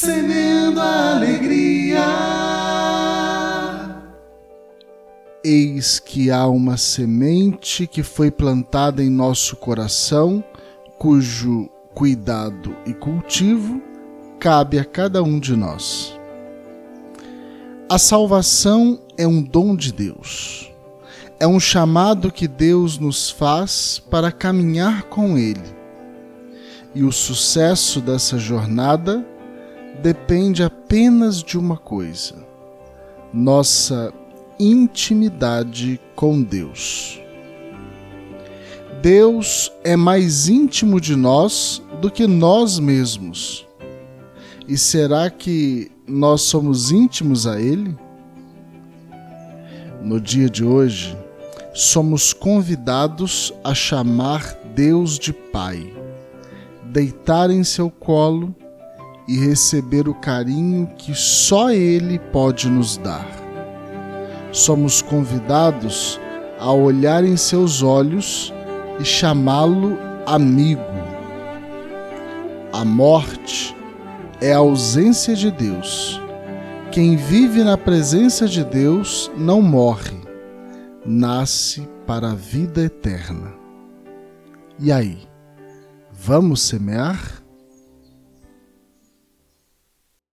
semendo a alegria. Eis que há uma semente que foi plantada em nosso coração, cujo cuidado e cultivo cabe a cada um de nós. A salvação é um dom de Deus. É um chamado que Deus nos faz para caminhar com Ele. E o sucesso dessa jornada depende apenas de uma coisa: nossa intimidade com Deus. Deus é mais íntimo de nós do que nós mesmos. E será que nós somos íntimos a Ele? No dia de hoje, somos convidados a chamar Deus de Pai, deitar em seu colo e receber o carinho que só Ele pode nos dar. Somos convidados a olhar em seus olhos e chamá-lo amigo. A morte é a ausência de Deus. Quem vive na presença de Deus não morre, nasce para a vida eterna. E aí, vamos semear?